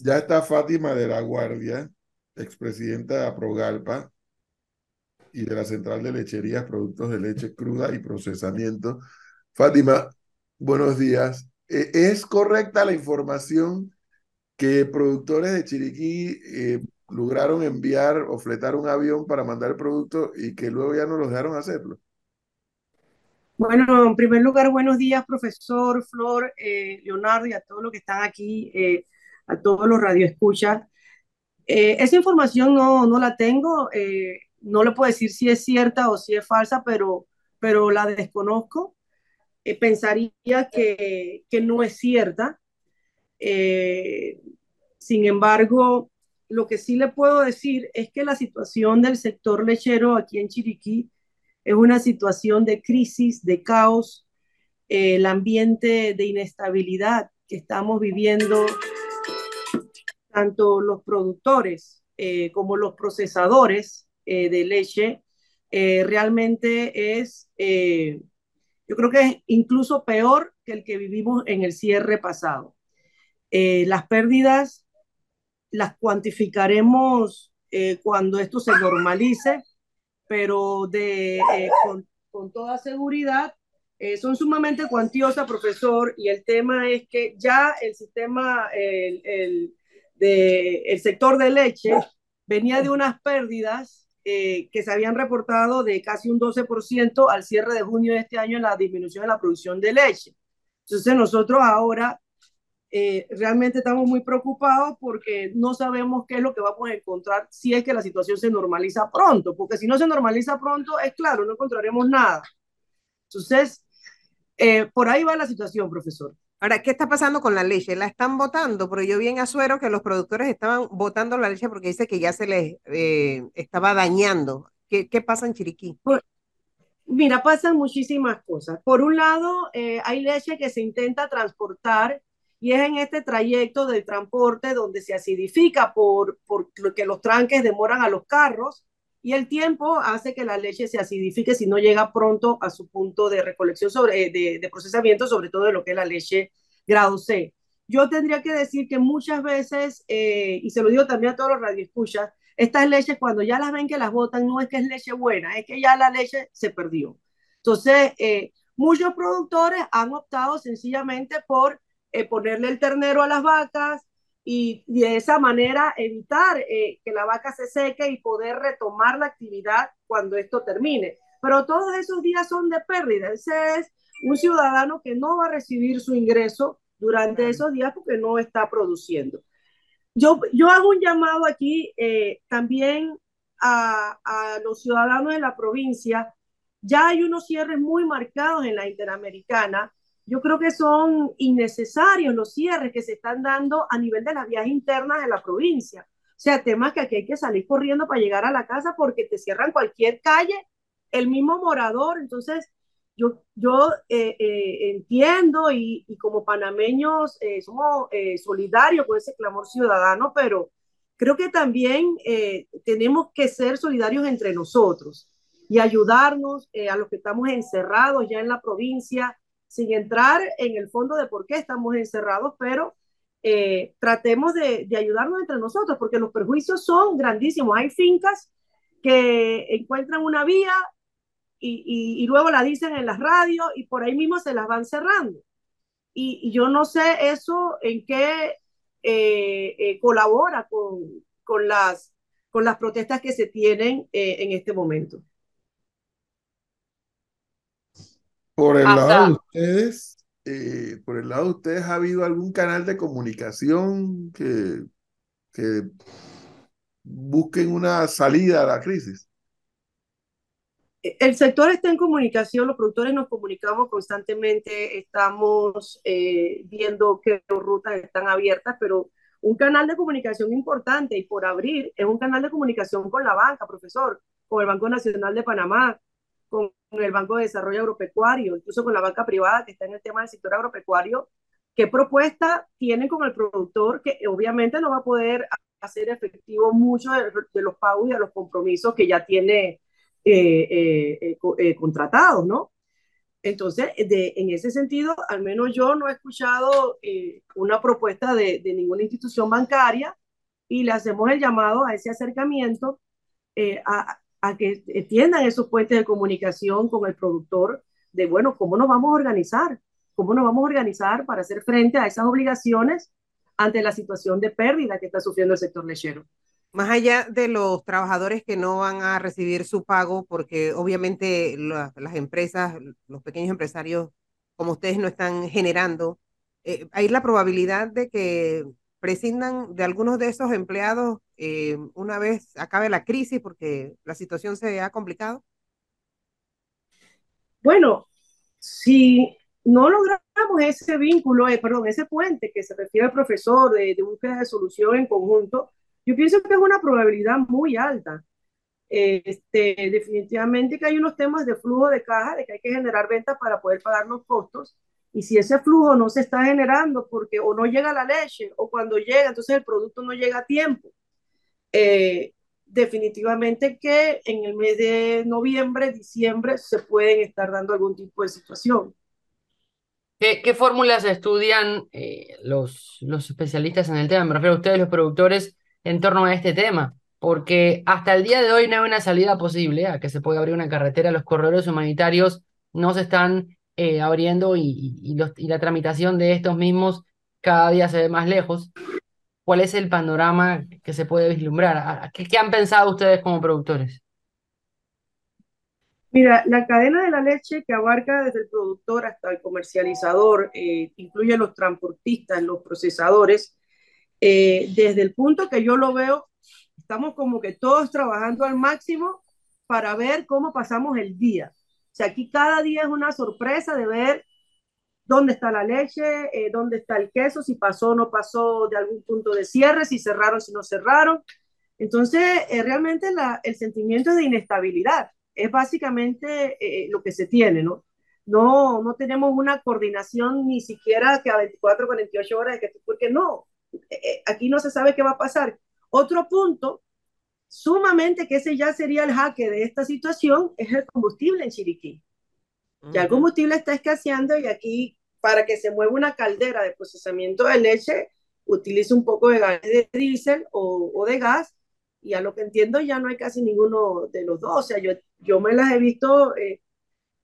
Ya está Fátima de la Guardia, expresidenta de Aprogalpa y de la Central de Lecherías, Productos de Leche Cruda y Procesamiento. Fátima, buenos días. Eh, ¿Es correcta la información que productores de Chiriquí eh, lograron enviar o fletar un avión para mandar el producto y que luego ya no los dejaron hacerlo? Bueno, en primer lugar, buenos días, profesor Flor, eh, Leonardo y a todos los que están aquí, eh, a todos los radioescuchas. Eh, esa información no, no la tengo, no le puedo decir si es cierta o si es falsa, pero, pero la desconozco. pensaría que, que, no es cierta. sin embargo, lo que sí le puedo decir es que la situación del sector lechero aquí en Chiriquí es una situación de crisis, de caos, eh, el ambiente de inestabilidad que estamos viviendo, tanto los productores eh, como los procesadores eh, de leche, realmente es, yo creo que es incluso peor que el que vivimos en el cierre pasado. las pérdidas las cuantificaremos cuando esto se normalice, pero de, eh, con, con, toda seguridad eh, son sumamente cuantiosas, profesor, y el tema es que ya el sistema, el, el, de, el sector de leche venía de unas pérdidas eh, que se habían reportado de casi un 12% al cierre de junio de este año en la disminución de la producción de leche. Entonces nosotros ahora eh, realmente estamos muy preocupados porque no sabemos qué es lo que vamos a encontrar si es que la situación se normaliza pronto, porque si no se normaliza pronto, es claro, no encontraremos nada. Entonces, eh, por ahí va la situación, profesor. Ahora, ¿qué está pasando con la leche? ¿La están votando? Porque yo vi en Azuero que los productores estaban votando la leche porque dice que ya se les eh, estaba dañando. ¿Qué, ¿Qué, pasa en Chiriquí? Mira, pasan muchísimas cosas. Por un lado, hay leche que se intenta transportar y es en este trayecto del transporte donde se acidifica por, por los tranques demoran a los carros y el tiempo hace que la leche se acidifique si no llega pronto a su punto de recolección sobre, eh, de, de procesamiento, sobre todo de lo que es la leche grado C. Yo tendría que decir que muchas veces, eh, y se lo digo también a todos los radioescuchas, estas leches cuando ya las ven que las botan no es que es leche buena, es que ya la leche se perdió. Entonces, eh, muchos productores han optado sencillamente por eh, ponerle el ternero a las vacas y, de esa manera evitar eh, que la vaca se seque y poder retomar la actividad cuando esto termine. Pero todos esos días son de pérdida. Ese es un ciudadano que no va a recibir su ingreso durante esos días porque no está produciendo. Yo, yo hago un llamado aquí eh, también a, a los ciudadanos de la provincia. Ya hay unos cierres muy marcados en la Interamericana yo creo que son innecesarios los cierres que se están dando a nivel de las vías internas de la provincia. O sea, temas que aquí hay que salir corriendo para llegar a la casa porque te cierran cualquier calle, el mismo morador. Entonces, yo, yo eh, eh, entiendo y, y, como panameños eh, somos solidarios con ese clamor ciudadano, pero creo que también tenemos que ser solidarios entre nosotros y ayudarnos a los que estamos encerrados ya en la provincia, sin entrar en el fondo de por qué estamos encerrados, pero eh, tratemos de, ayudarnos entre nosotros, porque los perjuicios son grandísimos. Hay fincas que encuentran una vía y, y, luego la dicen en las radios y por ahí mismo se las van cerrando. Y, y yo no sé eso en qué eh, eh, colabora con, las, con las protestas que se tienen en este momento. Por el lado de ustedes, eh, por el lado de ustedes, ¿ha habido algún canal de comunicación que, que busquen una salida a la crisis? El sector está en comunicación, los productores nos comunicamos constantemente, estamos eh, viendo qué rutas están abiertas, pero un canal de comunicación importante y por abrir es un canal de comunicación con la banca, profesor, con el Banco Nacional de Panamá, con el Banco de Desarrollo Agropecuario, incluso con la banca privada que está en el tema del sector agropecuario, qué propuesta tienen con el productor que obviamente no va a poder hacer efectivo mucho de, de los pagos y de los compromisos que ya tiene eh, eh, eh, eh contratados, ¿no? Entonces, de, en ese sentido, al menos yo no he escuchado eh, una propuesta de, de, ninguna institución bancaria y le hacemos el llamado a ese acercamiento eh, a, a, que tiendan esos puentes de comunicación con el productor de, bueno, ¿cómo nos vamos a organizar? ¿Cómo nos vamos a organizar para hacer frente a esas obligaciones ante la situación de pérdida que está sufriendo el sector lechero? Más allá de los trabajadores que no van a recibir su pago, porque obviamente la, las empresas, los pequeños empresarios como ustedes no están generando, eh, hay la probabilidad de que prescindan de algunos de esos empleados eh, una vez acabe la crisis porque la situación se ha complicado? Bueno, si no logramos ese vínculo, eh, perdón, ese puente que se refiere al profesor de, de búsqueda de solución en conjunto, yo pienso que es una probabilidad muy alta. Este, definitivamente que hay unos temas de flujo de caja, de que hay que generar ventas para poder pagar los costos. Y si ese flujo no se está generando porque o no llega la leche o cuando llega, entonces el producto no llega a tiempo. Eh, definitivamente que en el mes de noviembre, diciembre, se pueden estar dando algún tipo de situación. ¿Qué, fórmulas estudian eh, los, los especialistas en el tema? Me refiero a ustedes, los productores, en torno a este tema, porque hasta el día de hoy no hay una salida posible a que se pueda abrir una carretera, los corredores humanitarios no se están eh, abriendo y, los, la tramitación de estos mismos cada día se ve más lejos. ¿Cuál es el panorama que se puede vislumbrar? ¿Qué, qué han pensado ustedes como productores? Mira, la cadena de la leche que abarca desde el productor hasta el comercializador, eh, incluye los transportistas, los procesadores, eh, desde el punto que yo lo veo, estamos como que todos trabajando al máximo para ver cómo pasamos el día. Sea, aquí cada día es una sorpresa de ver dónde está la leche, eh, dónde está el queso, si pasó o no pasó de algún punto de cierre, si cerraron, si no cerraron. Entonces, eh, realmente la, el sentimiento de inestabilidad es básicamente eh, lo que se tiene, ¿no? No, no tenemos una coordinación ni siquiera que a 24, 48 horas, que, porque no, eh, aquí no se sabe qué va a pasar. Otro punto, sumamente que ese ya sería el jaque de esta situación, es el combustible en Chiriquí. Ya el combustible está escaseando y aquí para que se mueva una caldera de procesamiento de leche, utiliza un poco de gas de diésel o, o, de gas y a lo que entiendo ya no hay casi ninguno de los dos. O sea, yo, yo me las he visto eh,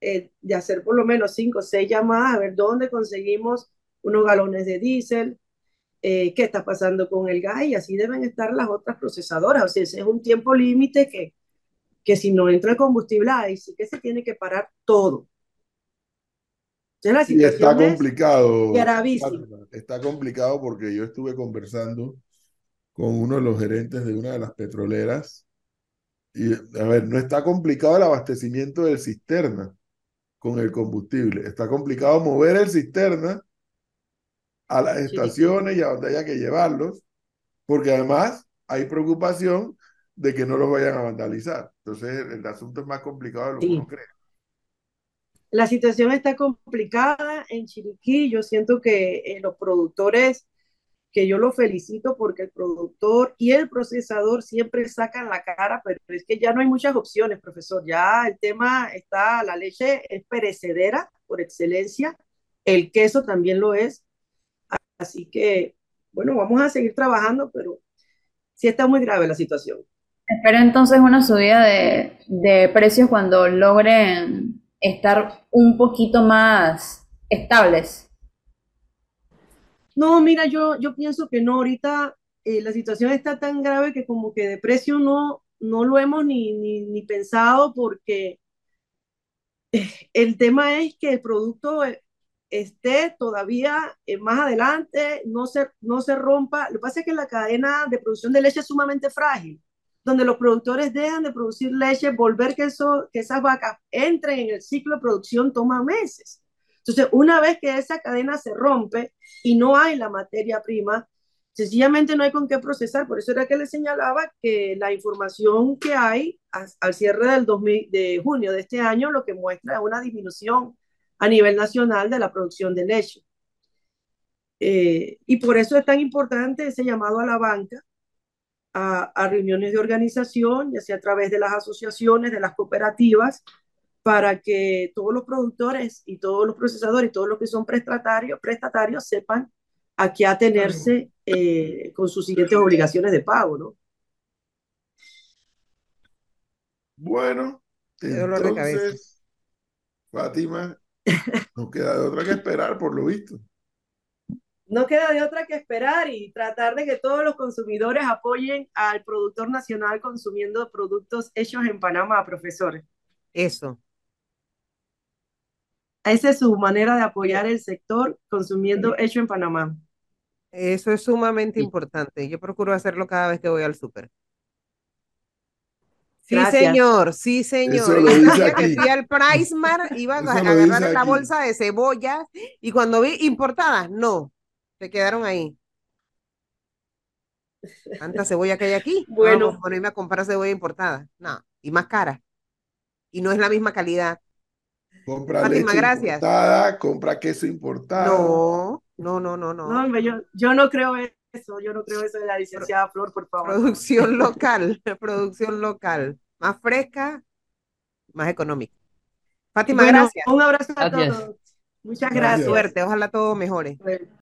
eh, de hacer por lo menos cinco o seis llamadas a ver dónde conseguimos unos galones de diésel, eh, qué está pasando con el gas y así deben estar las otras procesadoras. O sea, ese es un tiempo límite que, que si no entra el combustible ahí sí que se tiene que parar todo. La y está complicado. Está complicado porque yo estuve conversando con uno de los gerentes de una de las petroleras y, a ver, no está complicado el abastecimiento del cisterna con el combustible. Está complicado mover el cisterna a las estaciones y a donde haya que llevarlos, porque además hay preocupación de que no los vayan a vandalizar. Entonces, el asunto es más complicado de lo que uno cree. La situación está complicada en Chiriquí. Yo siento que eh, los productores, que yo los felicito porque el productor y el procesador siempre sacan la cara, pero es que ya no hay muchas opciones, profesor. Ya el tema está, la leche es perecedera por excelencia, el queso también lo es. Así que, bueno, vamos a seguir trabajando, pero sí está muy grave la situación. Espero entonces una subida de, de precios cuando logren estar un poquito más estables? No, mira, yo, yo pienso que no, ahorita eh, la situación está tan grave que como que de precio no, no lo hemos ni, ni, ni pensado porque eh, el tema es que el producto eh, esté todavía más adelante, no se, no se rompa. Lo que pasa es que la cadena de producción de leche es sumamente frágil donde los productores dejan de producir leche, volver que, eso, que esas vacas entren en el ciclo de producción toma meses. Entonces, una vez que esa cadena se rompe y no hay la materia prima, sencillamente no hay con qué procesar. Por eso era que le señalaba que la información que hay al cierre del 2000, de junio de este año lo que muestra es una disminución a nivel nacional de la producción de leche. Eh, y por eso es tan importante ese llamado a la banca a, a, reuniones de organización, ya sea a través de las asociaciones, de las cooperativas, para que todos los productores y todos los procesadores y todos los que son prestatarios, prestatarios sepan a qué atenerse eh, con sus siguientes obligaciones de pago, ¿no? Bueno, entonces, Fátima, no queda de otra que esperar, por lo visto. No queda de otra que esperar y tratar de que todos los consumidores apoyen al productor nacional consumiendo productos hechos en Panamá, profesores. Eso. Esa es su manera de apoyar el sector consumiendo hecho en Panamá. Eso es sumamente importante. Yo procuro hacerlo cada vez que voy al súper. Sí, señor, sí, señor. que fui al Pricemar, iba a agarrar la bolsa de cebollas y cuando vi importadas, no, se quedaron ahí. Tanta cebolla que hay aquí. Bueno. Vamos a ponerme a comprar cebolla importada. No, y más cara. Y no es la misma calidad. Compra leche gracias. importada, compra queso importado. No, no, no, no, no. No, yo, yo no creo eso, yo no creo eso de la licenciada Flor, por favor. Producción local, producción local. Más fresca, más económica. Fátima, gracias. Un abrazo a todos. Muchas gracias. Suerte, ojalá todo mejore.